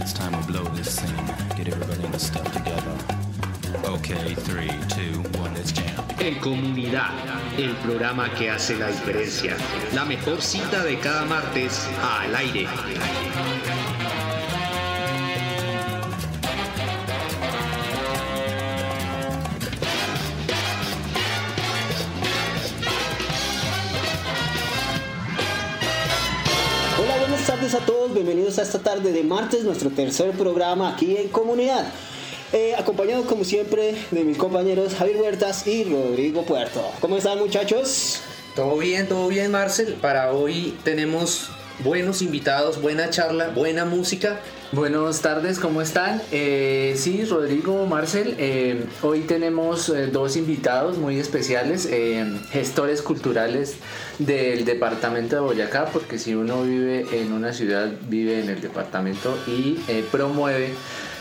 it's time to blow this scene. Get everybody in the stuff together. Okay, three, two, one, let's jam. En Comunidad, el programa que hace la diferencia. La mejor cita de cada martes al aire. Bienvenidos a esta tarde de martes, nuestro tercer programa aquí en Comunidad. Eh, acompañado como siempre de mis compañeros Javier Huertas y Rodrigo Puerto. ¿Cómo están muchachos? Todo bien, todo bien, Marcel. Para hoy tenemos buenos invitados, buena charla, buena música. Buenas tardes, ¿cómo están? Eh, sí, Rodrigo, Marcel, eh, hoy tenemos eh, dos invitados muy especiales, gestores culturales del departamento de Boyacá, porque si uno vive en una ciudad, vive en el departamento y promueve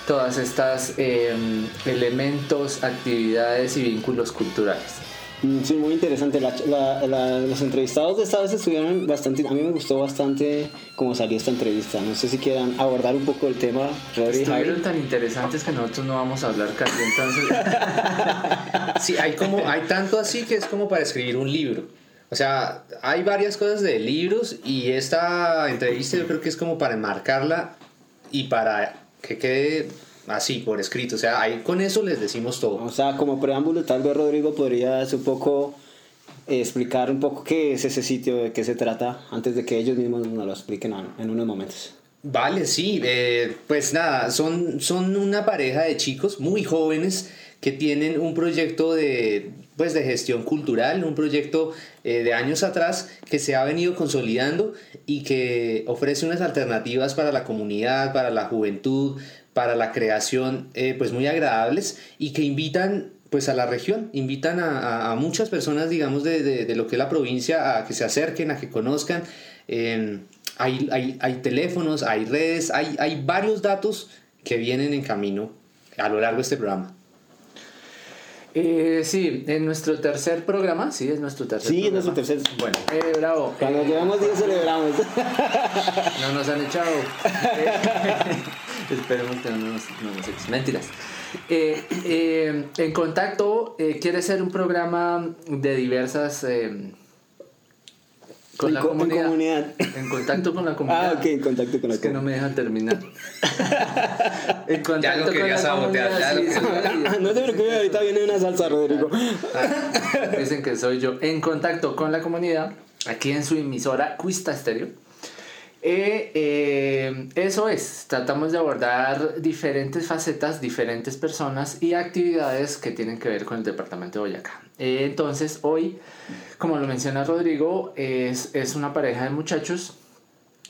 todas estas elementos, actividades y vínculos culturales. Mm, Sí, muy interesante. La- la- la- los entrevistados de esta vez estuvieron bastante. A mí me gustó bastante cómo salió esta entrevista. No sé si quieran abordar un poco el tema, Rodrigo. y Estuvieron tan interesantes que nosotros no vamos a hablar casi, entonces... Sí, hay como hay tanto así que es como para escribir un libro. O sea, hay varias cosas de libros y esta entrevista yo creo que es como para enmarcarla y para que quede así por escrito. O sea, ahí con eso les decimos todo. O sea, como preámbulo, tal vez Rodrigo podrías un poco eh, explicar un poco qué es ese sitio, de qué se trata, antes de que ellos mismos nos lo expliquen en, en unos momentos. Vale, sí, eh, pues nada, son, son una pareja de chicos muy jóvenes que tienen un proyecto de, pues de gestión cultural, un proyecto eh, de años atrás que se ha venido consolidando y que ofrece unas alternativas para la comunidad, para la juventud, para la creación, eh, pues muy agradables y que invitan pues a la región, invitan a, a- a muchas personas, digamos, de, de- de lo que es la provincia a que se acerquen, a que conozcan. Eh, hay, hay, hay teléfonos, hay redes, hay, hay varios datos que vienen en camino a lo largo de este programa. Eh, sí, en nuestro tercer programa, sí, es nuestro tercer Sí, es programa. nuestro tercer. Bueno, eh, bravo. Cuando llevamos 10 celebramos. No nos han echado. Esperemos que no nos, no nos. Mentiras. Eh, eh, en contacto, eh, quiere ser un programa de diversas. eh, con En la co- en comunidad. comunidad. En contacto con la comunidad. Ah, ok, en contacto con la Es que no me dejan terminar. en contacto Ya lo quería sabotear, comunidad, sí, quería. sí. no te preocupes, ahorita viene una salsa, Rodrigo. Dicen que soy yo en contacto con la comunidad, aquí en su emisora Cuista Estéreo. Eh, eso es, tratamos de abordar diferentes facetas, diferentes personas y actividades que tienen que ver con el departamento de Boyacá. Entonces, hoy, como lo menciona Rodrigo, es, una pareja de muchachos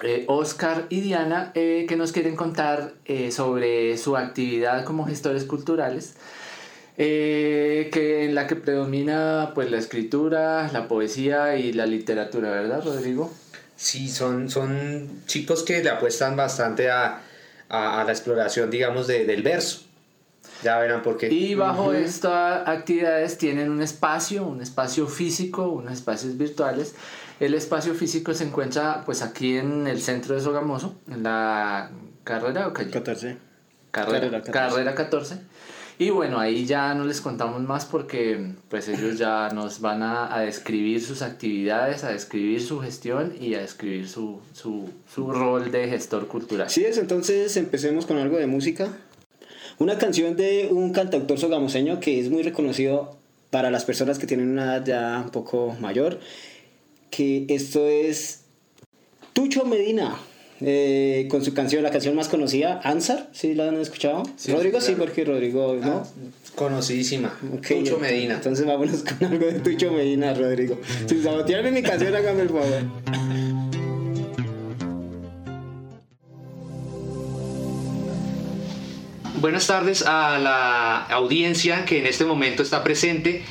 eh, Oscar y Diana eh, que nos quieren contar sobre su actividad como gestores culturales que en la que predomina pues la escritura, la poesía y la literatura, ¿verdad Rodrigo? Sí, son, son chicos que le apuestan bastante a, a- a la exploración, digamos, de- del verso. Ya verán por qué. Y bajo estas actividades tienen un espacio, un espacio físico, unos espacios virtuales. El espacio físico se encuentra pues aquí en el centro de Sogamoso, en la carrera o calle? 14. Carrera, Carrera 14. carrera 14. Y bueno, ahí ya no les contamos más porque pues ellos ya nos van a, a describir sus actividades, a describir su gestión y a describir su, su, su rol de gestor cultural. Sí, es, entonces empecemos con algo de música. Una canción de un cantautor sogamoseño que es muy reconocido para las personas que tienen una edad ya un poco mayor, que esto es Tucho Medina, eh, con su canción, la canción más conocida, Ansar, ¿sí la han escuchado? Sí, Rodrigo sí, sí, claro. porque Rodrigo, ¿no? Ah, Conocidísima. Ok, Tucho Medina. Entonces vámonos con algo de Tucho Medina, Rodrigo. Sin sabotearme mi canción, hágame el favor. Buenas tardes a la audiencia que en este momento está presente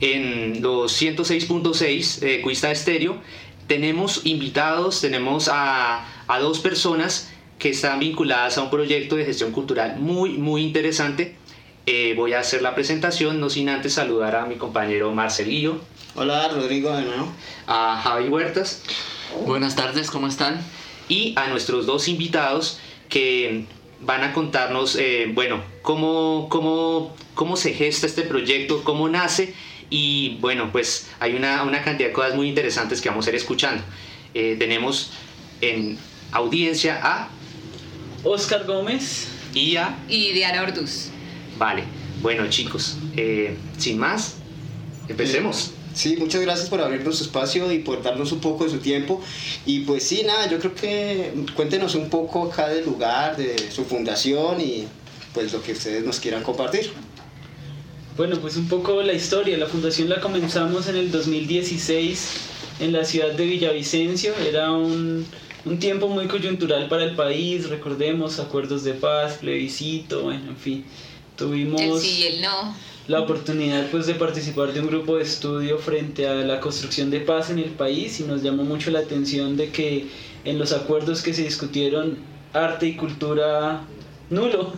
en los 106.6 de Cuista Estéreo. Tenemos invitados, tenemos a, a dos personas que están vinculadas a un proyecto de gestión cultural muy, muy interesante. Eh, voy a hacer la presentación, no sin antes saludar a mi compañero Marcelillo, Hola, Rodrigo, de nuevo. a Javi Huertas Buenas tardes, ¿cómo están? y a nuestros dos invitados que van a contarnos, eh, bueno, cómo, cómo, cómo se gesta este proyecto, cómo nace y bueno, pues hay una, una cantidad de cosas muy interesantes que vamos a ir escuchando. Eh, tenemos en audiencia a Oscar Gómez y a... Y Diana Orduz. Vale, bueno chicos, eh, sin más, empecemos. Sí, muchas gracias por abrirnos su espacio y por darnos un poco de su tiempo. Y pues sí, nada, yo creo que cuéntenos un poco acá del lugar, de su fundación y pues lo que ustedes nos quieran compartir. Bueno, pues un poco la historia. La fundación la comenzamos en el 2016 en la ciudad de Villavicencio. Era un, un tiempo muy coyuntural para el país. Recordemos acuerdos de paz, plebiscito, bueno, en fin. Tuvimos El sí y el no. la oportunidad pues de participar de un grupo de estudio frente a la construcción de paz en el país y nos llamó mucho la atención de que en los acuerdos que se discutieron arte y cultura nulo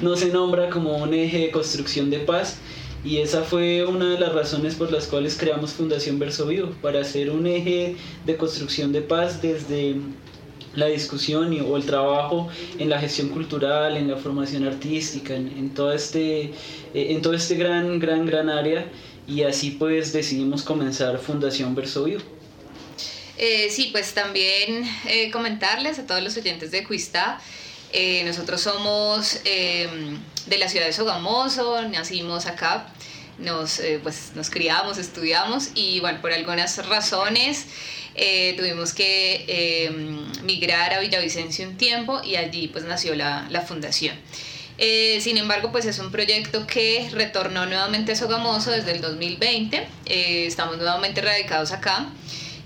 no se nombra como un eje de construcción de paz y esa fue una de las razones por las cuales creamos Fundación Verso Vivo para hacer un eje de construcción de paz desde la discusión y, o el trabajo en la gestión cultural, en la formación artística, en, en todo este, eh, en todo este gran, gran, gran área y así pues decidimos comenzar Fundación Verso Vivo. Eh, sí, pues también eh, comentarles a todos los oyentes de Cuista, eh, nosotros somos eh, de la ciudad de Sogamoso, nacimos acá, nos, eh, pues, nos criamos, estudiamos y bueno, por algunas razones tuvimos que migrar a Villavicencio un tiempo y allí pues nació la, la fundación. Sin embargo, pues es un proyecto que retornó nuevamente a Sogamoso desde el 2020. Eh, estamos nuevamente radicados acá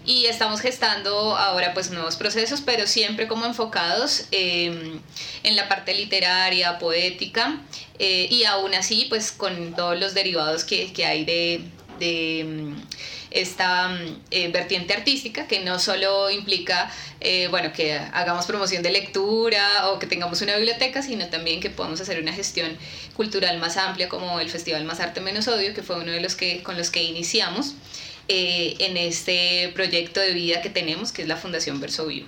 y estamos gestando ahora pues nuevos procesos, pero siempre como enfocados eh, en la parte literaria, poética eh, y aún así pues con todos los derivados que, que hay de, de mm, esta mm, eh, vertiente artística que no solo implica eh, bueno que hagamos promoción de lectura o que tengamos una biblioteca sino también que podamos hacer una gestión cultural más amplia como el Festival Más Arte Menos Odio que fue uno de los que con los que iniciamos eh, en este proyecto de vida que tenemos que es la Fundación Verso Vivo.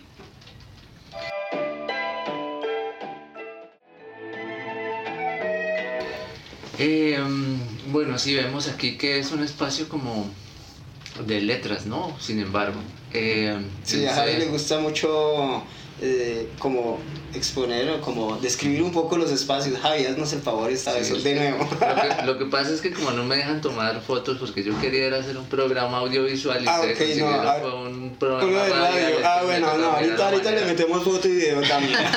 Eh, bueno, sí vemos aquí que es un espacio como de letras, ¿no? Sin embargo. Eh, Sí, a Javi le gusta mucho eh, como exponer o como describir un poco los espacios. Javi, haznos el favor esta vez, Sí. de nuevo. Lo que, lo que pasa es que como no me dejan tomar fotos porque yo quería era hacer un programa audiovisual y Ah, ustedes ok, no, ah, fue un programa de radio. Ah, bueno, no, ahorita, ahorita le metemos foto y video también.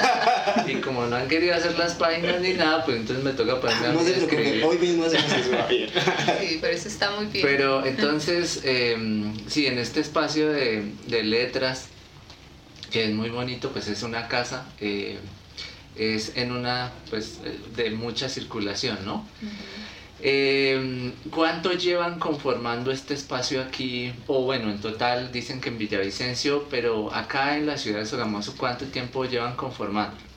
Y como no han querido hacer las páginas ni nada, pues entonces me toca ponerme a no se a preocupe, escribir. hoy mismo hacemos eso. Sí, pero eso está muy bien. Pero entonces, eh, sí, en este espacio de, de letras, que es muy bonito, pues es una casa, eh, es en una, pues, eh, de mucha circulación, ¿no? Eh, ¿Cuánto llevan conformando este espacio aquí? O bueno, en total dicen que en Villavicencio, pero acá en la ciudad de Sogamoso, ¿cuánto tiempo llevan conformando?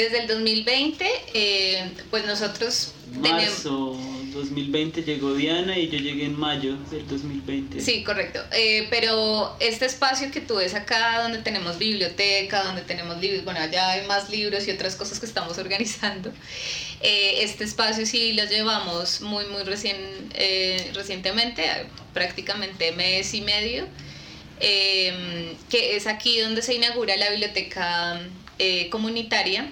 Desde el 2020, eh, pues nosotros tenemos... Marzo 2020 llegó Diana y yo llegué en mayo del 2020. Sí, correcto. Eh, pero este espacio que tú ves acá, donde tenemos biblioteca, donde tenemos libros, bueno, allá hay más libros y otras cosas que estamos organizando. Eh, este espacio sí lo llevamos muy, muy recién, recientemente, prácticamente mes y medio, eh, que es aquí donde se inaugura la biblioteca eh, comunitaria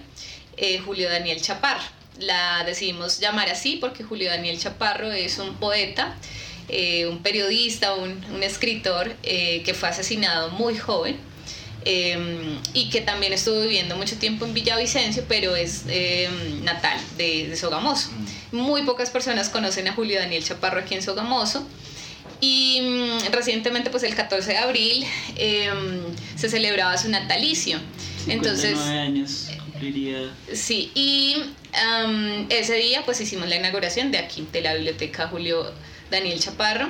eh, Julio Daniel Chaparro. La decidimos llamar así porque Julio Daniel Chaparro es un poeta, eh, un periodista, un, un escritor eh, que fue asesinado muy joven eh, y que también estuvo viviendo mucho tiempo en Villavicencio, pero es eh, natal de, de Sogamoso. Muy pocas personas conocen a Julio Daniel Chaparro aquí en Sogamoso. Y mm, recientemente, pues el 14 de abril, eh, se celebraba su natalicio. 59 Entonces, años Sí, y am, ese día pues hicimos la inauguración de aquí, de la biblioteca Julio Daniel Chaparro.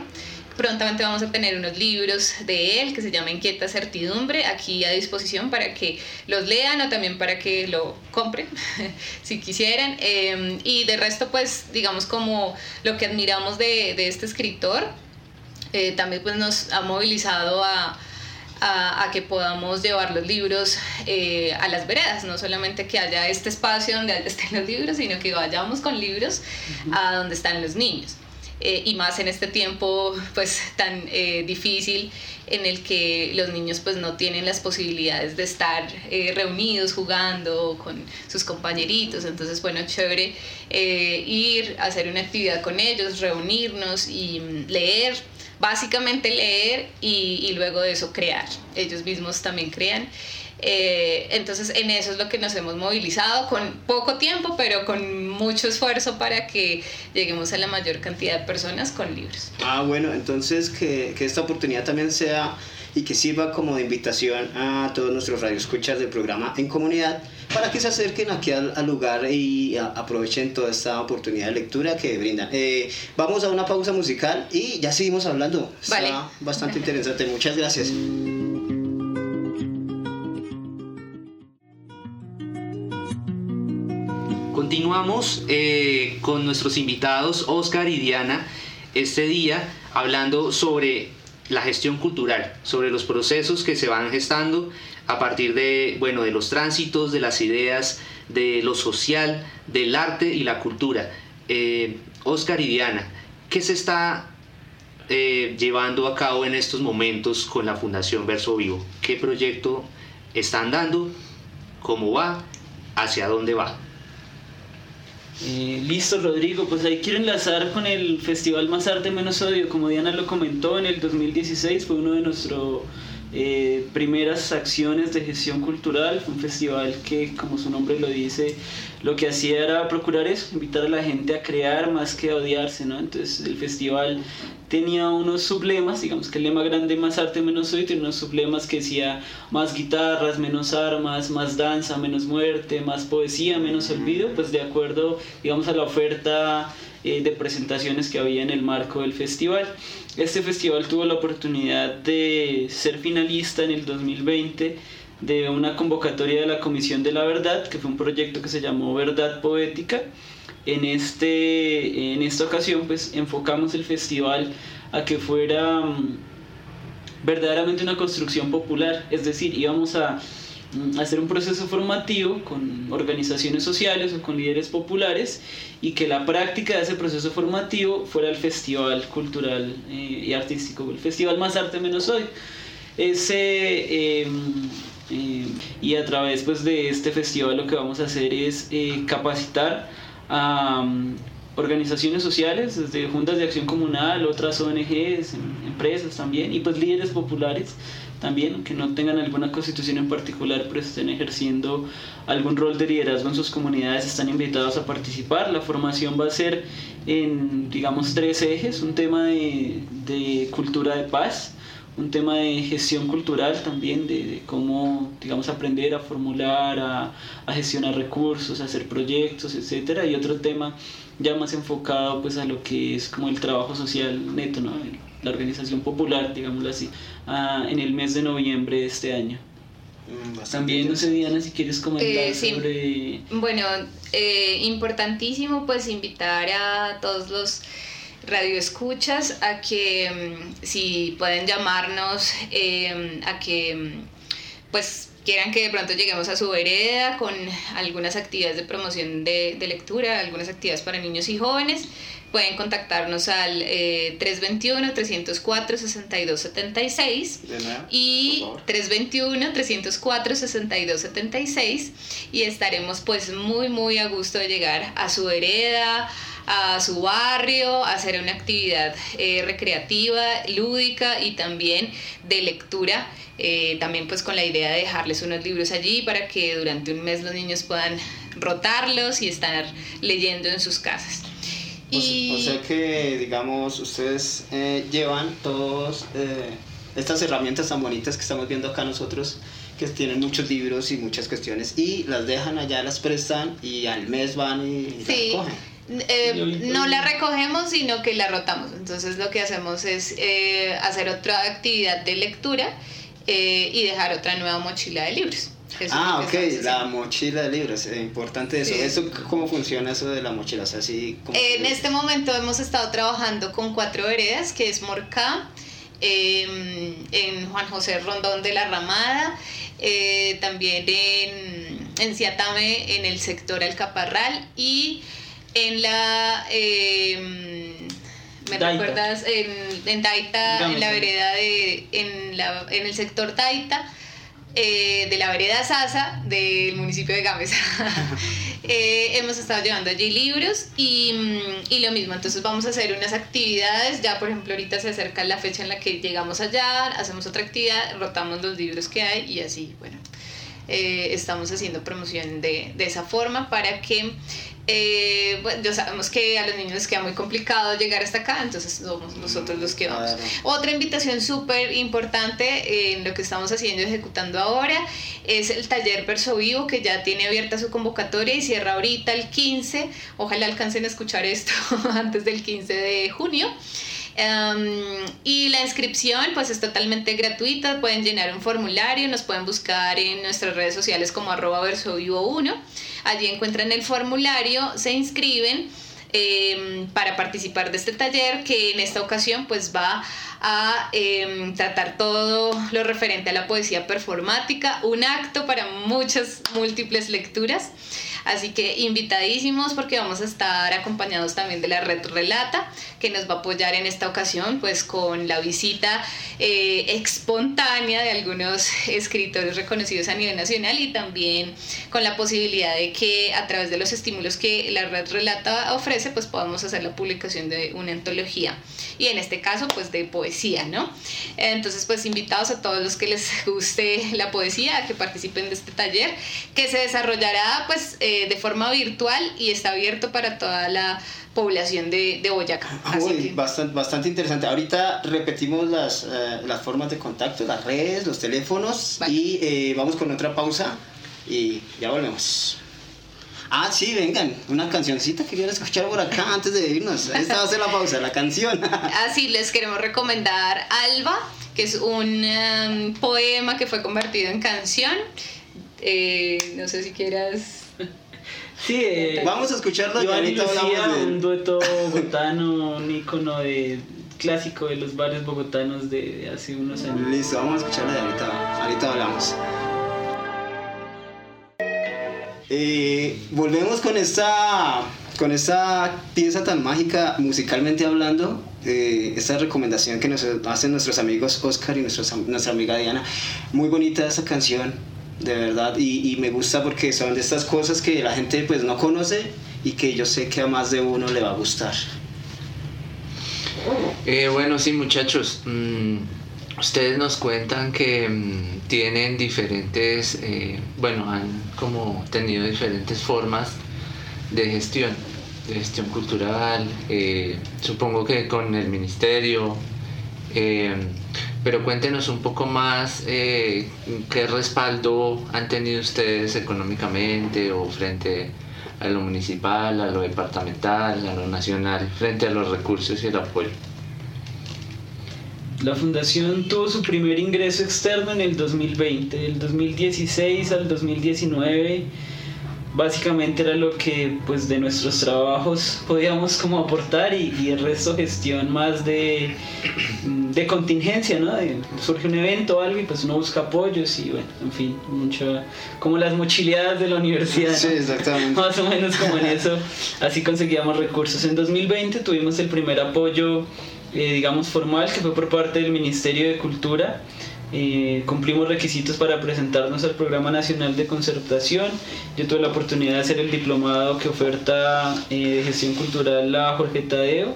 Prontamente vamos a tener unos libros de él que se llama Inquieta Certidumbre aquí a disposición para que los lean o también para que lo compren si quisieran. Eh, y de resto pues digamos como lo que admiramos de, de este escritor, eh, también pues nos ha movilizado a, a, a que podamos llevar los libros eh, a las veredas, no solamente que haya este espacio donde estén los libros, sino que vayamos con libros a donde están los niños. Eh, y más en este tiempo pues tan eh, difícil en el que los niños pues no tienen las posibilidades de estar eh, reunidos jugando con sus compañeritos. Entonces bueno chévere ir a hacer una actividad con ellos reunirnos y mm, leer básicamente leer y, luego de eso crear ellos mismos también crean eh, entonces en eso es lo que nos hemos movilizado con poco tiempo, pero con mucho esfuerzo para que lleguemos a la mayor cantidad de personas con libros. Ah, bueno, entonces que, que esta oportunidad también sea y que sirva como de invitación a todos nuestros radioescuchas del programa en comunidad para que se acerquen aquí al, al lugar y a, aprovechen toda esta oportunidad de lectura que brindan. Eh, vamos a una pausa musical y ya seguimos hablando. Vale. Está bastante interesante. Muchas gracias. Continuamos eh, con nuestros invitados Oscar y Diana este día hablando sobre la gestión cultural, sobre los procesos que se van gestando a partir de, bueno, de los tránsitos, de las ideas, de lo social, del arte y la cultura. Eh, Oscar y Diana, ¿qué se está eh, llevando a cabo en estos momentos con la Fundación Verso Vivo? ¿Qué proyecto están dando? ¿Cómo va? ¿Hacia dónde va? Eh, listo, Rodrigo, pues ahí quiero enlazar con el Festival Más Arte Menos Odio. Como Diana lo comentó, en el 2016 fue uno de nuestras eh, primeras acciones de gestión cultural. Fue un festival que, como su nombre lo dice, lo que hacía era procurar eso, invitar a la gente a crear más que a odiarse, ¿no? Entonces el festival tenía unos sublemas, digamos que el lema grande más arte menos odio, tiene unos sublemas que decía más guitarras, menos armas, más danza, menos muerte, más poesía, menos olvido, pues de acuerdo, digamos, a la oferta eh, de presentaciones que había en el marco del festival. Este festival tuvo la oportunidad de ser finalista en el 2020 de una convocatoria de la Comisión de la Verdad, que fue un proyecto que se llamó Verdad Poética. En, este, en esta ocasión pues enfocamos el festival a que fuera mm, verdaderamente una construcción popular, es decir, íbamos a mm, hacer un proceso formativo con organizaciones sociales o con líderes populares y que la práctica de ese proceso formativo fuera el festival cultural eh, y artístico, el festival más arte menos hoy. Ese, eh, eh, y a través pues, de este festival lo que vamos a hacer es eh, capacitar a um, organizaciones sociales, desde juntas de acción comunal, otras ONGs, em, empresas también, y pues líderes populares también, que no tengan alguna constitución en particular, pero estén ejerciendo algún rol de liderazgo en sus comunidades, están invitados a participar. La formación va a ser en, digamos, tres ejes, un tema de cultura de paz, un tema de gestión cultural también, de, de cómo, digamos, aprender a formular, a, a, gestionar recursos, a hacer proyectos, etcétera, y otro tema ya más enfocado pues a lo que es como el trabajo social neto, ¿no? la organización popular, digámoslo así, uh, en el mes de noviembre de este año. Bastante También, no sé, Diana, si quieres comentar eh, sí. sobre... Bueno, eh, importantísimo pues invitar a todos los radioescuchas a que mm, si pueden llamarnos eh, a que mm, pues quieran que de pronto lleguemos a su vereda con algunas actividades de promoción de lectura, algunas actividades para niños y jóvenes, pueden contactarnos al eh, 321-304-6276 y 321-304-6276 y estaremos pues muy muy a gusto de llegar a su vereda, a su barrio, a hacer una actividad eh, recreativa, lúdica y también de lectura. Eh, también pues con la idea de dejarles unos libros allí para que durante un mes los niños puedan rotarlos y estar leyendo en sus casas. Y... O, sea que, digamos, ustedes eh, llevan todas eh, estas herramientas tan bonitas que estamos viendo acá nosotros, que tienen muchos libros y muchas cuestiones, y las dejan allá, las prestan y al mes van y, y sí. las recogen. Eh, no la recogemos, sino que la rotamos. Entonces lo que hacemos es eh, hacer otra actividad de lectura eh, y dejar otra nueva mochila de libros. Eso ah, ok, la mochila de libros, es importante eso. Sí. eso. ¿Cómo funciona eso de la mochila? O sea, en este momento hemos estado trabajando con cuatro veredas, que es Morcá, em, en Juan José Rondón de la Ramada, eh, también en, en Ciatame, en el sector Alcaparral y en la... em, ¿Me Daita. recuerdas? En, en Taita, en la vereda de... En, la, en el sector Taita, eh, de la vereda Sasa del municipio de Gámeza. Eh, hemos estado llevando allí libros y, mm, y lo mismo, entonces vamos a hacer unas actividades, ya por ejemplo ahorita se acerca la fecha en la que llegamos allá, hacemos otra actividad, rotamos los libros que hay y así, bueno, eh, estamos haciendo promoción de, de esa forma para que, eh, bueno, ya sabemos que a los niños les queda muy complicado llegar hasta acá, entonces somos nosotros los que vamos. Otra invitación súper importante en lo que estamos haciendo y ejecutando ahora es el taller Verso Vivo que ya tiene abierta su convocatoria y cierra ahorita el 15. Ojalá alcancen a escuchar esto antes del 15 de junio. Um, y la inscripción pues es totalmente gratuita, pueden llenar un formulario, nos pueden buscar en nuestras redes sociales como arroba verso vivo 1, allí encuentran el formulario, se inscriben eh, para participar de este taller que en esta ocasión pues va a eh, tratar todo lo referente a la poesía performática, un acto para muchas múltiples lecturas. Así que invitadísimos porque vamos a estar acompañados también de la red Relata, que nos va a apoyar en esta ocasión pues con la visita eh, espontánea de algunos escritores reconocidos a nivel nacional y también con la posibilidad de que a través de los estímulos que la red Relata ofrece pues podamos hacer la publicación de una antología y en este caso pues de poesía, ¿no? Entonces pues invitados a todos los que les guste la poesía a que participen de este taller que se desarrollará pues eh, de forma virtual y está abierto para toda la población de, de Boyacá. Así Uy, que- bastante, bastante interesante. Ahorita repetimos las, eh, las formas de contacto, las redes, los teléfonos Vale. y eh, vamos con otra pausa y ya volvemos. Ah, sí, vengan, una cancioncita que quieran escuchar por acá antes de irnos. Esta va a ser la pausa, la canción. Así les queremos recomendar Alba, que es un em, poema que fue convertido en canción. Eh, no sé si quieras. Sí, eh, Vamos a escucharlo y Iván y ahorita Lucía, hablamos de un dueto bogotano, un ícono de, clásico de los bares bogotanos de, de hace unos años. Listo, vamos a escucharlo y ahorita, ahorita hablamos. Eh, volvemos con esta, con esta pieza tan mágica musicalmente hablando. eh, esta recomendación que nos hacen nuestros amigos Oscar y nuestros nuestra amiga Diana. Muy bonita esta canción, de verdad. Y, y me gusta porque son de estas cosas que la gente pues no conoce y que yo sé que a más de uno le va a gustar. Eh, bueno, sí, muchachos. mm, ustedes nos cuentan que mm, tienen diferentes, eh, bueno, han como tenido diferentes formas de gestión, de gestión cultural, eh, supongo que con el ministerio. eh, pero cuéntenos un poco más qué respaldo han tenido ustedes económicamente o frente a lo municipal, a lo departamental, a lo nacional, frente a los recursos y el apoyo. La fundación tuvo su primer ingreso externo en el 2020. Del 2016 al 2019 básicamente era lo que pues de nuestros trabajos podíamos como aportar y, y el resto gestión más de, de contingencia, ¿no? De- surge un evento o algo y pues uno busca apoyos y bueno, en fin, mucho como las mochileadas de la universidad. ¿no? Sí, exactamente. Más o menos como en eso, así conseguíamos recursos. En 2020 tuvimos el primer apoyo, eh, digamos, formal, que fue por parte del Ministerio de Cultura. Eh, cumplimos requisitos para presentarnos al Programa Nacional de Concertación. Yo tuve la oportunidad de hacer el diplomado que oferta eh, de gestión cultural la Jorge Tadeo.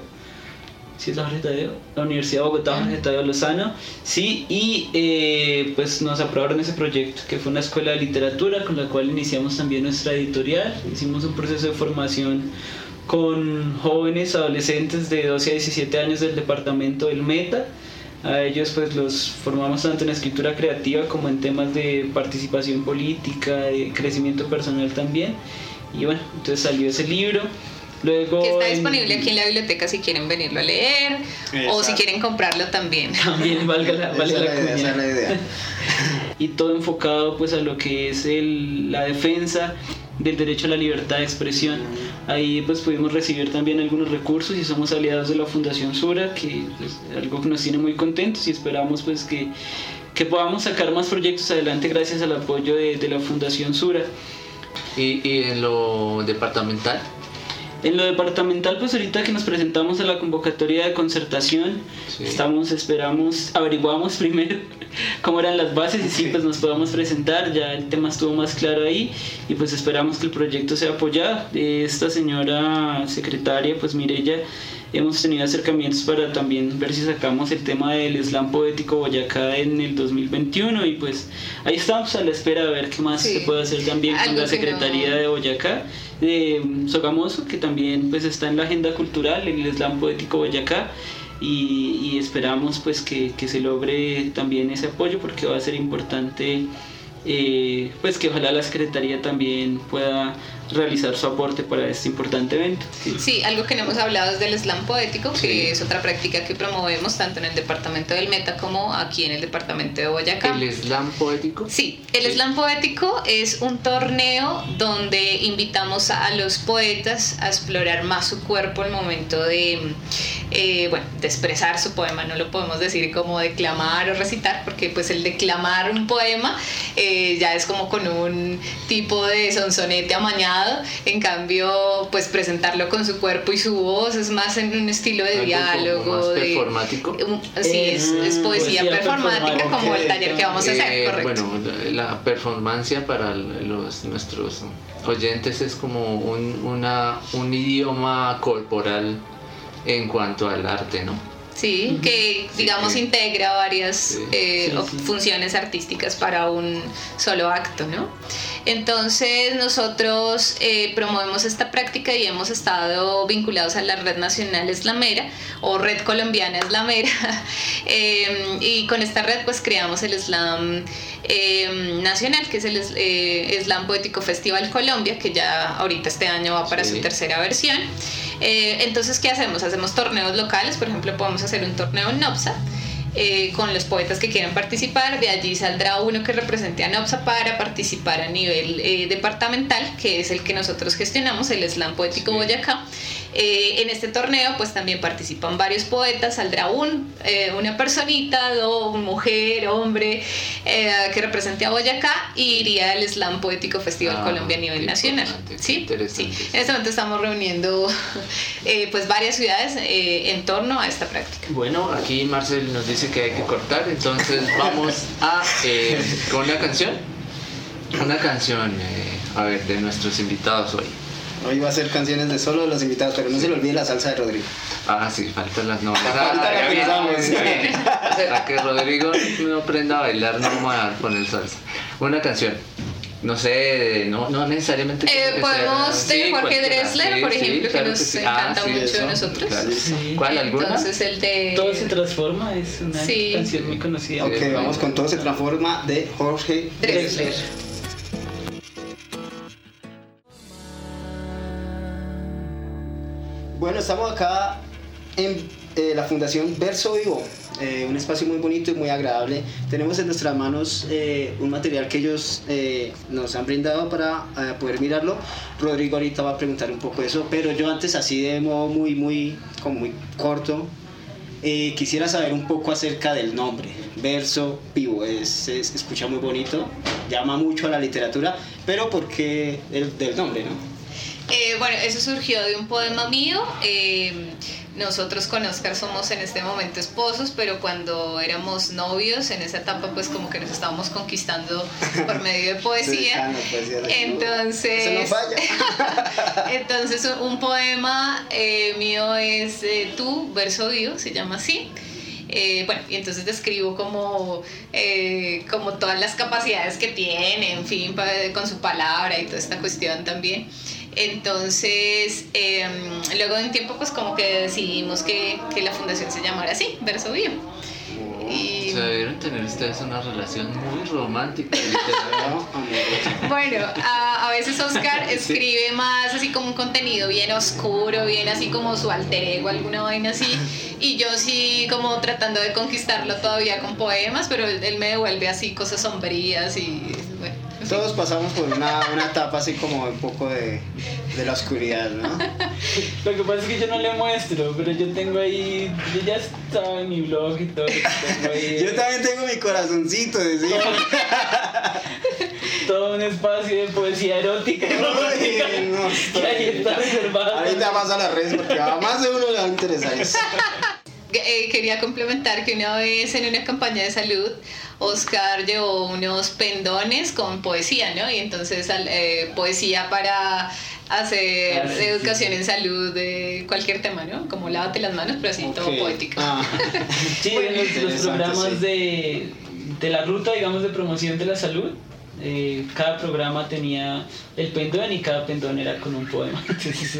¿Sí es la Jorge Tadeo? La Universidad de Bogotá, Jorge Tadeo Lozano. Sí, y eh, pues nos aprobaron ese proyecto, que fue una escuela de literatura con la cual iniciamos también nuestra editorial. Hicimos un proceso de formación con jóvenes adolescentes de 12 a 17 años del departamento del Meta. A ellos pues los formamos tanto en escritura creativa como en temas de participación política, de crecimiento personal también. Y bueno, entonces salió ese libro. Luego Que está en- disponible aquí en la biblioteca si quieren venirlo a leer o si quieren comprarlo también. También valga la, valga Esa la la idea, esa la idea. y todo enfocado pues a lo que es el- la defensa del derecho a la libertad de expresión. Ahí pues pudimos recibir también algunos recursos y somos aliados de la Fundación Sura, que es algo que nos tiene muy contentos y esperamos pues que, que podamos sacar más proyectos adelante gracias al apoyo de, de la Fundación Sura. ¿Y, y en lo departamental? En lo departamental, pues ahorita que nos presentamos a la convocatoria de concertación, Sí. estamos, esperamos, averiguamos primero cómo eran las bases y sí, pues nos podamos presentar, ya el tema estuvo más claro ahí y pues esperamos que el proyecto sea apoyado. Eh, Esta señora secretaria, pues Mirella, hemos tenido acercamientos para también ver si sacamos el tema del slam poético Boyacá en el 2021 y pues ahí estamos a la espera de ver qué más Sí. se puede hacer también con la Secretaría no- de Boyacá, de mm, Sogamoso, que también pues está en la agenda cultural, el slam poético Boyacá, y, y esperamos pues que, que se logre también ese apoyo porque va a ser importante eh, pues que ojalá la Secretaría también pueda realizar su aporte para este importante evento. Sí. Sí, algo que no hemos hablado es del slam poético, que Sí. es otra práctica que promovemos tanto en el departamento del Meta como aquí en el departamento de Boyacá. ¿El slam poético? Sí, el Sí. slam poético es un torneo donde invitamos a los poetas a explorar más su cuerpo al momento de, eh, bueno, de expresar su poema. No lo podemos decir como declamar o recitar, porque pues el declamar un poema eh, ya es como con un tipo de sonsonete amañado. En cambio, pues presentarlo con su cuerpo y su voz es más en un estilo de diálogo. más de- performático. un- sí, es, es Mm, poesía poesía performática como el taller que vamos a hacer, Eh, correcto. Bueno, la la performancia para los, nuestros oyentes es como un, una, un idioma corporal en cuanto al arte, ¿no? Sí, que digamos sí. integra varias Sí. eh, funciones artísticas para un solo acto, ¿no? Entonces nosotros eh, promovemos esta práctica y hemos estado vinculados a la Red Nacional Eslamera o Red Colombiana Eslamera Eh, y con esta red pues creamos el Slam eh, Nacional que es el eh, Slam Poético Festival Colombia que ya ahorita este año va para su tercera versión. Eh, entonces, ¿qué hacemos? Hacemos torneos locales, por ejemplo, podemos hacer un torneo en Nopsa. eh, con los poetas que quieran participar, de allí saldrá uno que represente a Nopsa para participar a nivel eh, departamental, que es el que nosotros gestionamos, el Slam Poético Boyacá. Eh, en este torneo, pues también participan varios poetas, saldrá un, eh, una personita, dos, mujer, hombre, eh, que represente a Boyacá y iría al Slam Poético Festival Ah, Colombia a nivel nacional. ¿Sí? interesante. Sí. En este momento estamos reuniendo eh, pues varias ciudades eh, en torno a esta práctica. Bueno, aquí Marcel nos dice que hay que cortar, entonces vamos a eh, con una canción. Una canción, eh, a ver, de nuestros invitados hoy. Hoy va a ser canciones de solo de los invitados, pero no se le olvide la salsa de Rodrigo. Ah, sí, faltan las notas. Ahorita la pensamos. Para que Rodrigo no aprenda a bailar, no vamos a el salsa. Una canción. No sé, no, no necesariamente. Eh, que podemos ser- de sí, Jorge. Drexler, Sí, por sí, ejemplo, claro que nos sí. encanta Ah, sí, mucho eso, a nosotros. claro. Sí. ¿Cuál, alguna? Entonces el de... Todo se transforma, es una Sí. canción muy conocida. Ok, vamos con Todo se transforma de Jorge Drexler. Bueno, estamos acá en eh, la Fundación Verso Vivo, eh, un espacio muy bonito y muy agradable. Tenemos en nuestras manos eh, un material que ellos eh, nos han brindado para eh, poder mirarlo. Rodrigo ahorita va a preguntar un poco eso, pero yo antes así de modo muy, muy, como muy corto, eh, quisiera saber un poco acerca del nombre. Verso Vivo, es, se escucha muy bonito, llama mucho a la literatura, pero ¿por qué el, del nombre, no? Eh, bueno, eso surgió de un poema mío. eh, nosotros con Oscar somos en este momento esposos, pero cuando éramos novios, en esa etapa, pues como que nos estábamos conquistando por medio de poesía. Entonces, entonces un poema eh, mío es eh, Tú, verso vivo, se llama así. Eh, bueno, y entonces describo como, como todas las capacidades que tiene, en fin, con su palabra y toda esta cuestión también. Entonces, eh, luego de un tiempo, pues como que decidimos que, que la fundación se llamara así, Verso Vivo. Y, Se debieron tener ustedes una relación muy romántica. Bueno, a, a veces Oscar escribe más así como un contenido bien oscuro, bien así como su alter ego, alguna vaina así. Y yo sí como tratando de conquistarlo todavía con poemas, pero él, él me devuelve así cosas sombrías y. Todos pasamos por una, una etapa así como un poco de, de la oscuridad, ¿no? Lo que pasa es que yo no le muestro, pero yo tengo ahí, yo ya estaba en mi blog y todo. Tengo ahí, Yo también tengo mi corazoncito, decía. todo un espacio de poesía erótica. Uy, no, que ahí está reservado. Ahorita más a las redes porque a más de uno le va a interesar eso. Eh, quería complementar que una vez en una campaña de salud, Oscar llevó unos pendones con poesía, ¿no? Y entonces eh, poesía para hacer Ah, sí, educación sí, sí. en salud de cualquier tema, ¿no? Como lávate las manos, pero así todo poético. Ah. Sí, en los, los programas sí. de, de la ruta, digamos, de promoción de la salud, eh, cada programa tenía el pendón y cada pendón era con un poema. Entonces,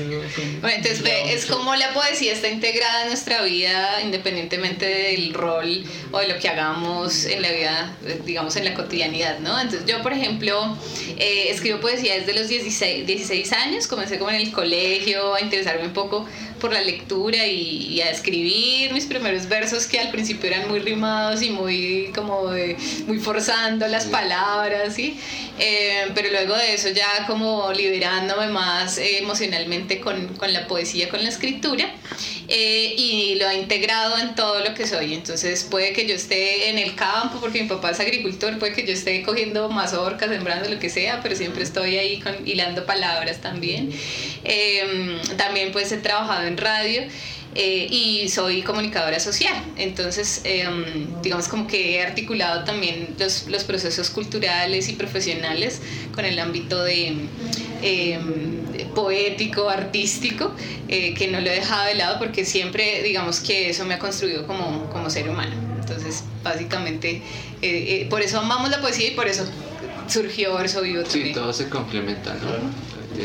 Bueno, entonces bravo es como la poesía está integrada en nuestra vida independientemente del rol o de lo que hagamos en la vida, eh, digamos en la cotidianidad, ¿no? Entonces yo, por ejemplo, eh, escribo poesía desde los 16, 16 años, comencé como en el colegio a interesarme un poco por la lectura y, y a escribir mis primeros versos que al principio eran muy rimados y muy como de, muy forzando las palabras, ¿sí? Eh, pero luego de eso ya como liberándome más eh, emocionalmente con, con la poesía, con la escritura eh, y lo he integrado en todo lo que soy. Entonces puede que yo esté en el campo porque mi papá es agricultor, puede que yo esté cogiendo mazorcas, sembrando lo que sea, pero siempre estoy ahí con, hilando palabras también. Eh, también pues he trabajado en radio. eh, y soy comunicadora social. Entonces, eh, digamos como que he articulado también los, los procesos culturales y profesionales con el ámbito de, eh, poético, artístico, eh, que no lo he dejado de lado porque siempre, digamos que eso me ha construido como, como ser humano. Entonces, básicamente, eh, eh, por eso amamos la poesía y por eso surgió Verso Vivo Sí, también. todo se complementa, ¿no?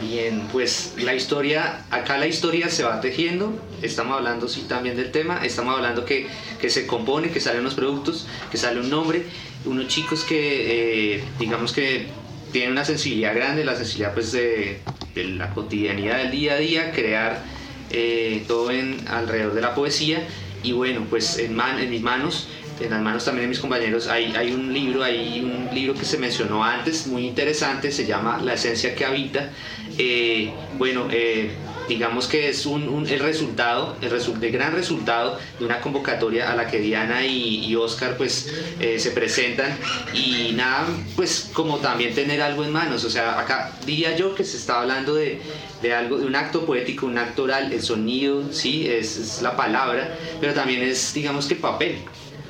Bien, pues la historia, acá la historia se va tejiendo, estamos hablando sí también del tema, estamos hablando que, que se compone, que salen unos productos, que sale un nombre, unos chicos que eh, digamos que tienen una sensibilidad grande, la sensibilidad pues de, la cotidianidad del día a día, crear eh, todo en, alrededor de la poesía y bueno, pues en, mis manos en las manos también de mis compañeros hay, hay un libro, hay un libro que se mencionó antes, muy interesante, se llama La esencia que habita. Eh, bueno, eh, digamos que es un, el resultado, el, gran resultado de una convocatoria a la que Diana y, Oscar pues eh, se presentan. Y nada, pues como también tener algo en manos, o sea, acá diría yo que se está hablando de, de algo, de un acto poético, un acto oral, el sonido, sí, es, la palabra, pero también es digamos que el papel,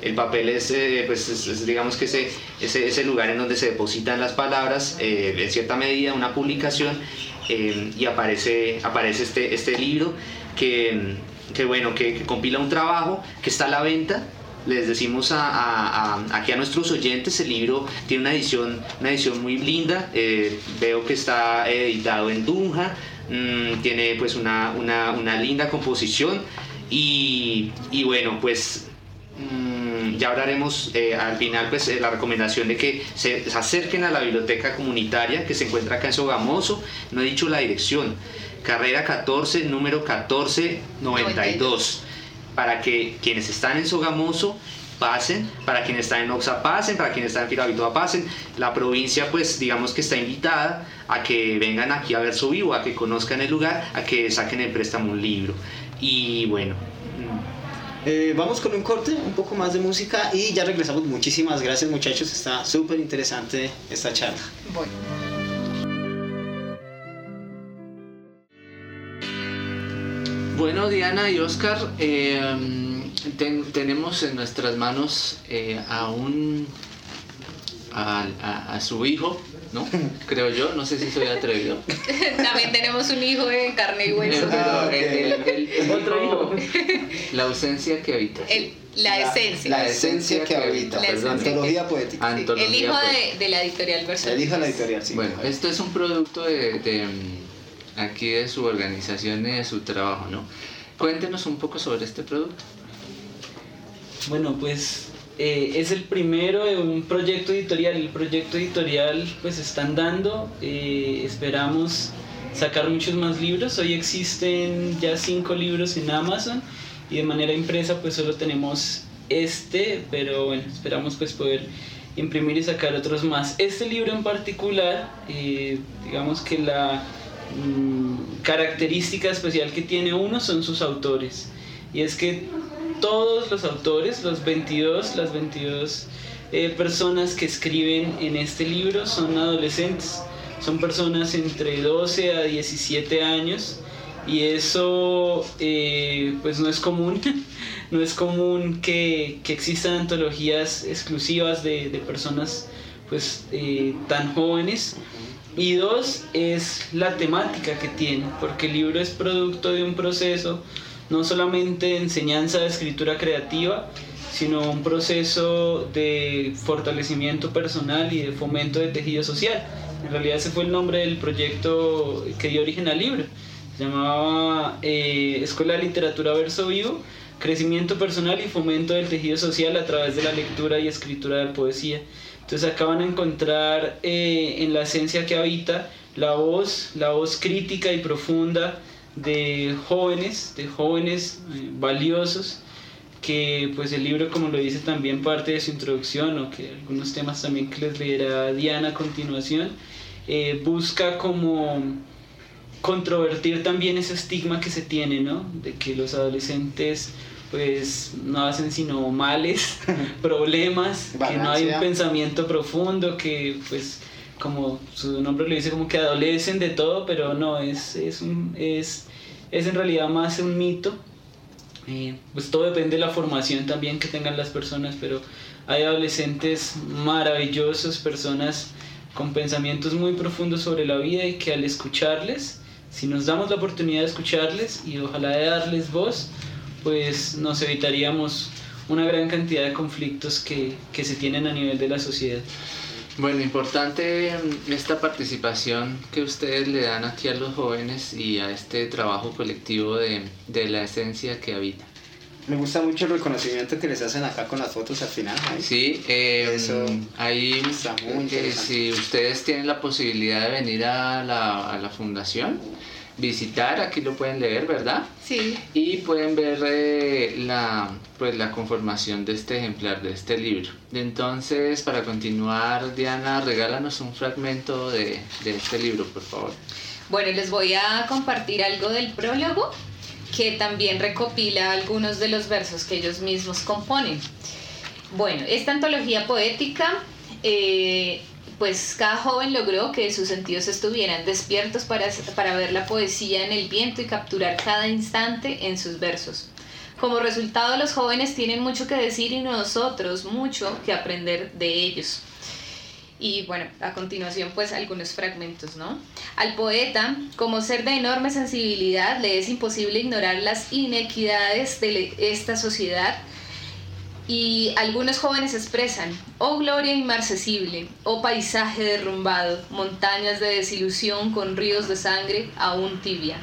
el papel es, eh, pues, es- es, digamos que ese, ese, ese lugar en donde se depositan las palabras, eh, en cierta medida una publicación, eh, y aparece, aparece este, este libro que, que, bueno, que, compila un trabajo que está a la venta. Les decimos a- aquí a nuestros oyentes, el libro tiene una edición, una edición muy linda, eh, veo que está editado en Dunja, mm, tiene pues una, una, una linda composición y, y bueno, pues Mm, ya hablaremos eh, al final pues eh, la recomendación de que se, acerquen a la biblioteca comunitaria que se encuentra acá en Sogamoso no he dicho la dirección carrera 14 número 1492 para que quienes están en Sogamoso pasen, para quienes están en Oxa pasen, para quienes están en Firavitoa pasen. La provincia pues digamos que está invitada a que vengan aquí a ver su vivo, a que conozcan el lugar, a que saquen el préstamo un libro. Y bueno, Eh, vamos con un corte, un poco más de música y ya regresamos. Muchísimas gracias muchachos, está súper interesante esta charla. Voy. Bueno, Diana y Oscar, eh, ten- tenemos en nuestras manos eh, a un. A, a- a su hijo, ¿no? Creo yo, no sé si soy atrevido. También tenemos un hijo de carne y hueso. Pero el- el- el- el Otro hijo. La ausencia que habita. El- la, esencia. La esencia que habita. Esencia. Antología poética. Antología el hijo de, de la editorial Verso El hijo de la editorial, sí. Bueno, esto es un producto de, de, aquí de su organización y de su trabajo, ¿no? Cuéntenos un poco sobre este producto. Bueno, pues eh, es el primero de un proyecto editorial. El proyecto editorial pues está andando. eh, esperamos sacar muchos más libros. Hoy existen ya cinco libros en Amazon y de manera impresa pues solo tenemos este, pero bueno, esperamos pues poder imprimir y sacar otros más. Este libro en particular, eh, digamos que la mm, característica especial que tiene uno son sus autores. Y es que todos los autores, los 22, las 22 eh, personas que escriben en este libro son adolescentes, son personas entre 12 a 17 años y eso eh, pues no es común, no es común que, que existan antologías exclusivas de, de personas pues eh, tan jóvenes. Y dos es la temática que tiene, porque el libro es producto de un proceso no solamente enseñanza de escritura creativa, sino un proceso de fortalecimiento personal y de fomento de tejido social. En realidad ese fue el nombre del proyecto que dio origen al libro. Se llamaba eh, Escuela de Literatura Verso Vivo, Crecimiento Personal y Fomento del Tejido Social a través de la lectura y escritura de poesía. Entonces acá van a encontrar eh, en la esencia que habita la voz, la voz crítica y profunda de jóvenes, de jóvenes eh, valiosos, que pues el libro como lo dice también parte de su introducción o que algunos temas también que les leerá Diana a continuación, eh, busca como controvertir también ese estigma que se tiene, ¿no? De que los adolescentes pues no hacen sino males, problemas, que no hay un pensamiento profundo, que pues como su nombre lo dice, como que adolecen de todo, pero no, es, es, es, es en realidad más un mito. Eh, pues todo depende de la formación también que tengan las personas, pero hay adolescentes maravillosos, personas con pensamientos muy profundos sobre la vida y que al escucharles, si nos damos la oportunidad de escucharles y ojalá de darles voz, pues nos evitaríamos una gran cantidad de conflictos que, que se tienen a nivel de la sociedad. Bueno, importante mm, esta participación que ustedes le dan aquí a los jóvenes y a este trabajo colectivo de, de la esencia que habita. Me gusta mucho el reconocimiento que les hacen acá con las fotos al final. ¿eh? Sí, eh, Eso ahí está muy eh, si ustedes tienen la posibilidad de venir a la, a la fundación, visitar, aquí lo pueden leer, ¿verdad? Sí. Y pueden ver eh, la, pues, la conformación de este ejemplar, de este libro. Entonces, para continuar, Diana, regálanos un fragmento de, de este libro, por favor. Bueno, les voy a compartir algo del prólogo que también recopila algunos de los versos que ellos mismos componen. Bueno, esta antología poética, eh, pues cada joven logró que sus sentidos estuvieran despiertos para, para ver la poesía en el viento y capturar cada instante en sus versos. Como resultado, los jóvenes tienen mucho que decir y nosotros mucho que aprender de ellos. Y bueno, a continuación pues algunos fragmentos, ¿no? Al poeta, como ser de enorme sensibilidad, le es imposible ignorar las inequidades de esta sociedad y algunos jóvenes expresan, oh gloria inmarcesible, oh paisaje derrumbado, montañas de desilusión con ríos de sangre aún tibia.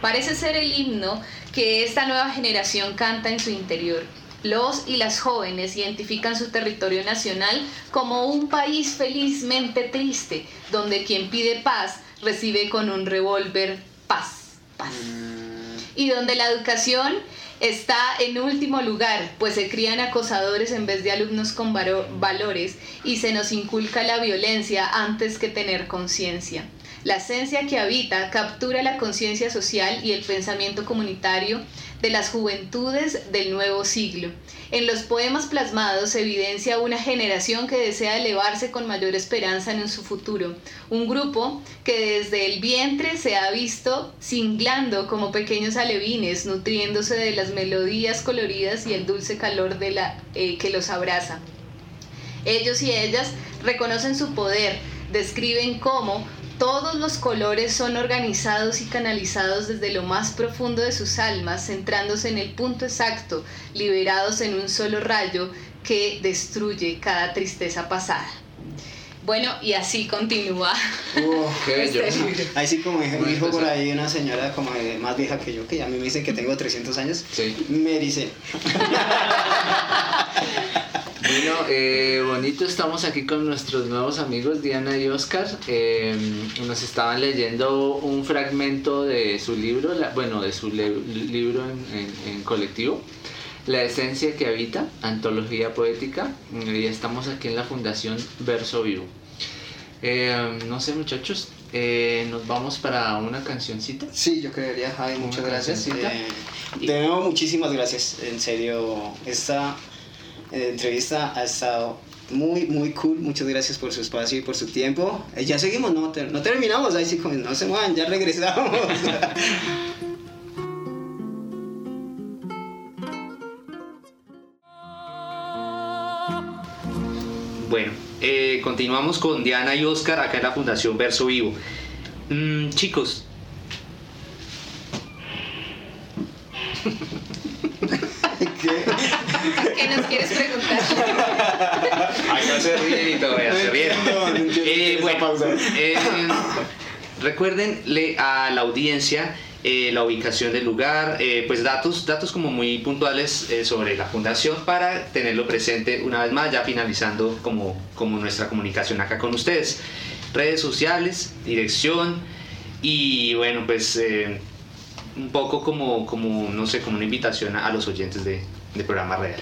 Parece ser el himno que esta nueva generación canta en su interior. Los y las jóvenes identifican su territorio nacional como un país felizmente triste, donde quien pide paz recibe con un revólver paz, paz. Y donde la educación está en último lugar, pues se crían acosadores en vez de alumnos con valores y se nos inculca la violencia antes que tener conciencia. La esencia que habita captura la conciencia social y el pensamiento comunitario de las juventudes del nuevo siglo. En los poemas plasmados se evidencia una generación que desea elevarse con mayor esperanza en su futuro, un grupo que desde el vientre se ha visto cinglando como pequeños alevines, nutriéndose de las melodías coloridas y el dulce calor de la, eh, que los abraza. Ellos y ellas reconocen su poder, describen cómo todos los colores son organizados y canalizados desde lo más profundo de sus almas, centrándose en el punto exacto, liberados en un solo rayo que destruye cada tristeza pasada. Bueno, y así continúa. Uf, Qué bello. este. Ahí sí como dijo, dijo por ahí una señora como de más vieja que yo, que ya a mí me dicen que tengo 300 años, Sí. me dice, Bueno, eh, bonito, estamos aquí con nuestros nuevos amigos Diana y Oscar. Eh, nos estaban leyendo un fragmento de su libro, la- bueno, de su le- libro en, en- en colectivo. La esencia que habita, antología poética, y estamos aquí en la Fundación Verso Vivo. Eh, no sé muchachos, eh, nos vamos para una cancioncita. Sí, yo creería, Javi, muchas gracias. Eh, de nuevo, muchísimas gracias. En serio, esta eh, entrevista ha estado muy, muy cool. Muchas gracias por su espacio y por su tiempo. Eh, ya seguimos, no, no terminamos, ahí sí, como no se muevan, ya regresamos. Bueno, eh, continuamos con Diana y Oscar acá en la Fundación Verso Vivo. Mm, chicos. ¿Qué nos quieres preguntar? Ay, no se ríen y todavía se ríen. Eh, bueno, eh, recuérdenle a la audiencia eh, la ubicación del lugar, eh, pues datos, datos como muy puntuales eh, sobre la fundación para tenerlo presente una vez más, ya finalizando como, como nuestra comunicación acá con ustedes. Redes sociales, dirección y bueno, pues eh, un poco como, como, no sé, como una invitación a, a los oyentes de, de programa real.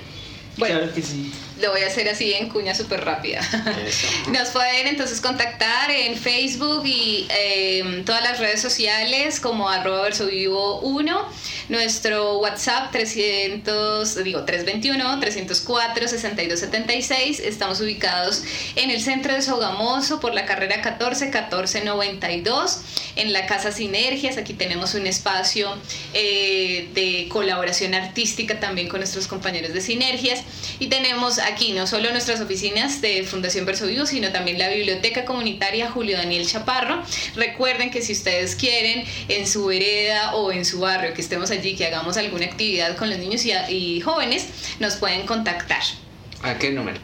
Bueno, Claro que sí. Lo voy a hacer así en cuña súper rápida. Nos pueden entonces contactar en Facebook y eh, todas las redes sociales como arroba versovivo 1, nuestro WhatsApp 300, digo 321 304 6276. Estamos ubicados en el centro de Sogamoso por la carrera 14 1492 en la Casa Sinergias. Aquí tenemos un espacio eh, de colaboración artística también con nuestros compañeros de Sinergias y tenemos aquí no solo nuestras oficinas de Fundación Verso Vivo, sino también la Biblioteca Comunitaria Julio Daniel Chaparro. Recuerden que si ustedes quieren en su vereda o en su barrio que estemos allí, que hagamos alguna actividad con los niños y, jóvenes, nos pueden contactar. ¿A qué número?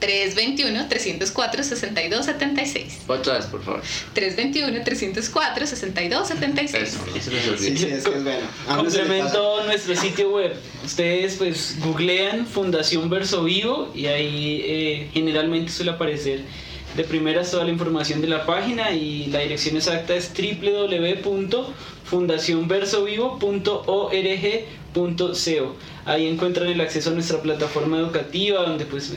321-304-6276. Otra vez, por favor. 321-304-6276. Eso, no se Sí, sí, es que es bueno. Complemento nuestro sitio web. Ustedes pues googlean Fundación Verso Vivo y ahí eh, generalmente suele aparecer de primeras toda la información de la página y la dirección exacta es www.fundacionversovivo.org.co. Ahí encuentran el acceso a nuestra plataforma educativa donde pues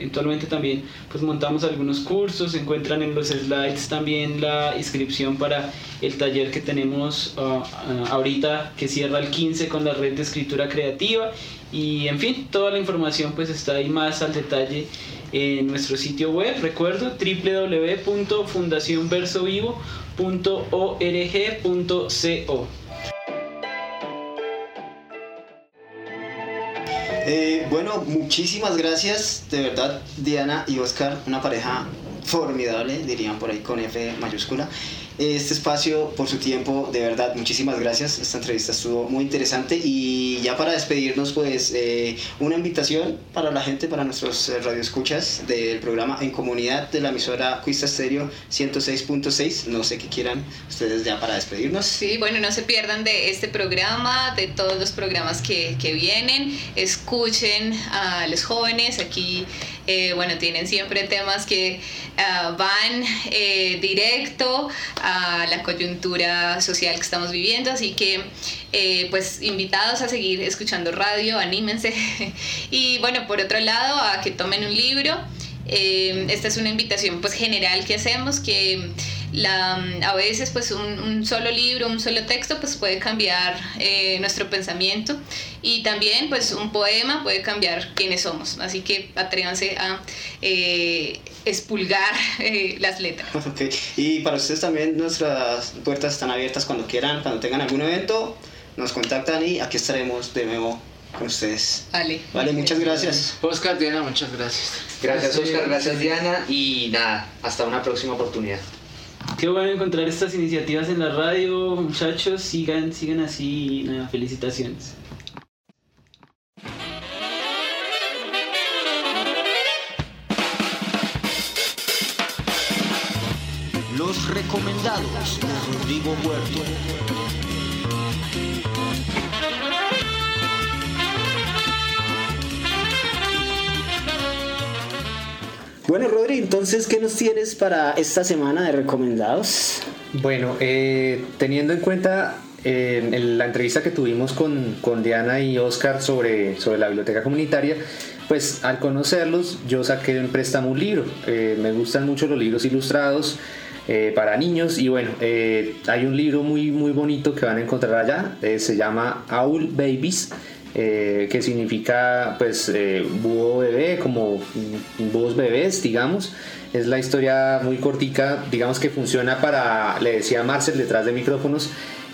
eventualmente también pues montamos algunos cursos, encuentran en los slides también la inscripción para el taller que tenemos ah, ah, ahorita que cierra el 15 con la red de escritura creativa y en fin, toda la información pues está ahí más al detalle en nuestro sitio web, recuerdo www.fundacionversovivo.org.co. Eh, bueno, muchísimas gracias, de verdad, Diana y Oscar, una pareja formidable, dirían por ahí con F mayúscula. Este espacio, por su tiempo, de verdad, muchísimas gracias. Esta entrevista estuvo muy interesante y ya para despedirnos, pues eh, una invitación para la gente, para nuestros eh, radioescuchas del programa En Comunidad de la emisora Cuista Stereo 106.6. No sé qué quieran ustedes ya para despedirnos. Sí, bueno, no se pierdan de este programa, de todos los programas que, que vienen. Escuchen a los jóvenes. Aquí, eh, bueno, tienen siempre temas que ah, van eh, directo a la coyuntura social que estamos viviendo. Así que, eh, pues, invitados a seguir escuchando radio, anímense. y bueno, por otro lado, a que tomen un libro. Esta es una invitación pues general que hacemos que la, a veces pues un, un solo libro, un solo texto pues puede cambiar eh, nuestro pensamiento y también pues un poema puede cambiar quiénes somos. Así que atrévanse a eh, expulgar eh, las letras. Ok, Y para ustedes también nuestras puertas están abiertas cuando quieran, cuando tengan algún evento, nos contactan y aquí estaremos de nuevo con ustedes. Vale. Vale, muchas gracias. Oscar, Diana, muchas gracias. Gracias Oscar, gracias Diana y nada, hasta una próxima oportunidad. Qué bueno encontrar estas iniciativas en la radio, muchachos, sigan, sigan así, nada, felicitaciones. Los recomendados de Rodrigo Huerto. Bueno, Rodri, entonces, ¿qué nos tienes para esta semana de recomendados? Bueno, eh, teniendo en cuenta eh, la entrevista que tuvimos con, con Diana y Oscar sobre, sobre la biblioteca comunitaria, pues al conocerlos yo saqué en préstamo un libro. Eh, me gustan mucho los libros ilustrados para niños y bueno, hay un libro muy, muy bonito que van a encontrar allá, se llama Owl Babies. Eh, que significa pues eh, búho bebé como búhos bebés digamos. Es la historia muy cortica digamos que funciona para le decía Marcel detrás de micrófonos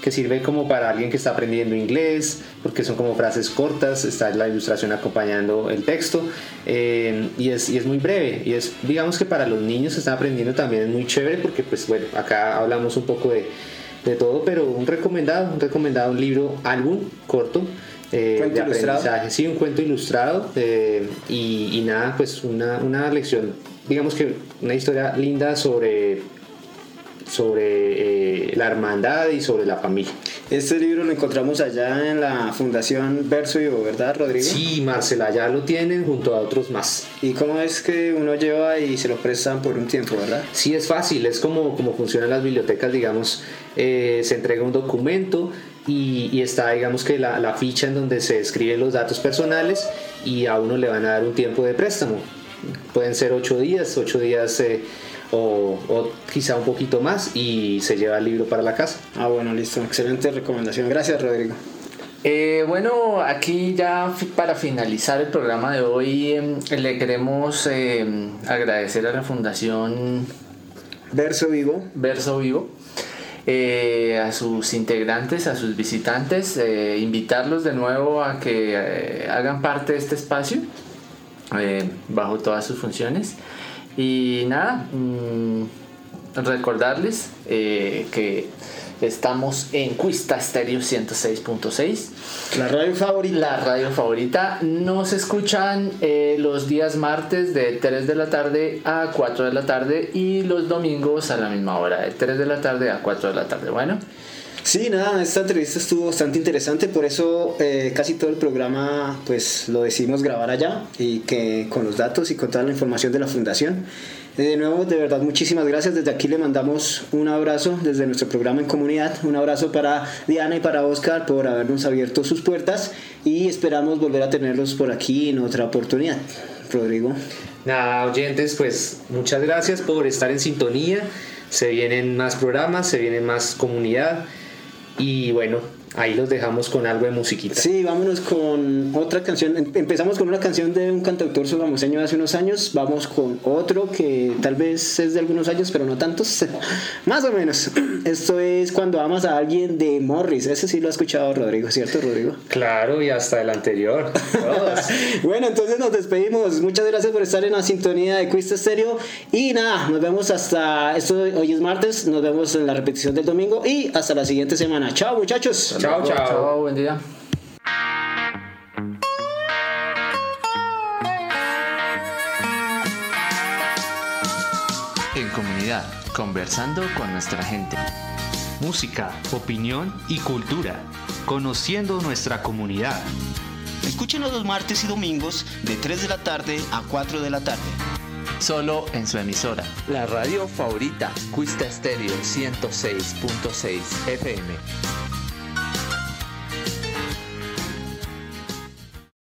que sirve como para alguien que está aprendiendo inglés, porque son como frases cortas, está la ilustración acompañando el texto, eh, y, es, y es muy breve, y es, digamos que para los niños que están aprendiendo también es muy chévere, porque pues bueno, acá hablamos un poco de, de todo, pero un recomendado, un recomendado, un libro, álbum corto, eh, de ilustrado. aprendizaje, sí, un cuento ilustrado, eh, y, y nada, pues una, una lección, digamos que una historia linda sobre sobre eh, la hermandad y sobre la familia. Este libro lo encontramos allá en la Fundación Verso Vivo, ¿verdad, Rodrigo? Sí, Marcela, ya lo tienen junto a otros más. ¿Y cómo es que uno lleva y se lo prestan por un tiempo, verdad? Sí, es fácil, es como, como funcionan las bibliotecas, digamos, eh, se entrega un documento y, y está, digamos que la, la ficha en donde se escriben los datos personales y a uno le van a dar un tiempo de préstamo. Pueden ser ocho días, ocho días eh, o, o quizá un poquito más y se lleva el libro para la casa. Ah, bueno, listo. Excelente recomendación. Gracias, Rodrigo. Eh, bueno, aquí ya para finalizar el programa de hoy em, le queremos em, agradecer a la Fundación Verso Vivo. Verso Vivo, eh, a sus integrantes, a sus visitantes, eh, invitarlos de nuevo a que eh, hagan parte de este espacio bajo todas sus funciones. Y nada, mm, recordarles que estamos en Cuista Stereo 106.6. La radio favorita. La radio favorita. Nos escuchan eh, los días martes de 3 de la tarde a 4 de la tarde y los domingos a la misma hora, de 3 de la tarde a 4 de la tarde. Bueno, Sí, nada, esta entrevista estuvo bastante interesante, por eso eh, casi todo el programa pues lo decidimos grabar allá y que con los datos y con toda la información de la fundación. Eh, De nuevo, de verdad, muchísimas gracias. Desde aquí le mandamos un abrazo desde nuestro programa en comunidad. Un abrazo para Diana y para Oscar por habernos abierto sus puertas y esperamos volver a tenerlos por aquí en otra oportunidad. Rodrigo. Nada, oyentes, pues muchas gracias por estar en sintonía. Se vienen más programas, se viene más comunidad. Y bueno, ahí los dejamos con algo de musiquita. Sí, vámonos con otra canción. Em- Empezamos con una canción de un cantautor sogamoseño de hace unos años. Vamos con otro que tal vez es de algunos años, pero no tantos. Más o menos. Esto es Cuando amas a alguien de Morris. Ese sí lo ha escuchado Rodrigo, ¿cierto, Rodrigo? Claro, y hasta el anterior. Bueno, entonces nos despedimos. Muchas gracias por estar en la sintonía de Quista Stereo. Y nada, nos vemos hasta. Esto hoy es martes. Nos vemos en la repetición del domingo. Y hasta la siguiente semana. Chao, muchachos. Chao, chao. chao, buen día. En comunidad, conversando con nuestra gente. Música, opinión y cultura. Conociendo nuestra comunidad. Escúchenos los martes y domingos de 3 de la tarde a 4 de la tarde. Solo en su emisora. La radio favorita, Cuista Stereo 106.6 FM.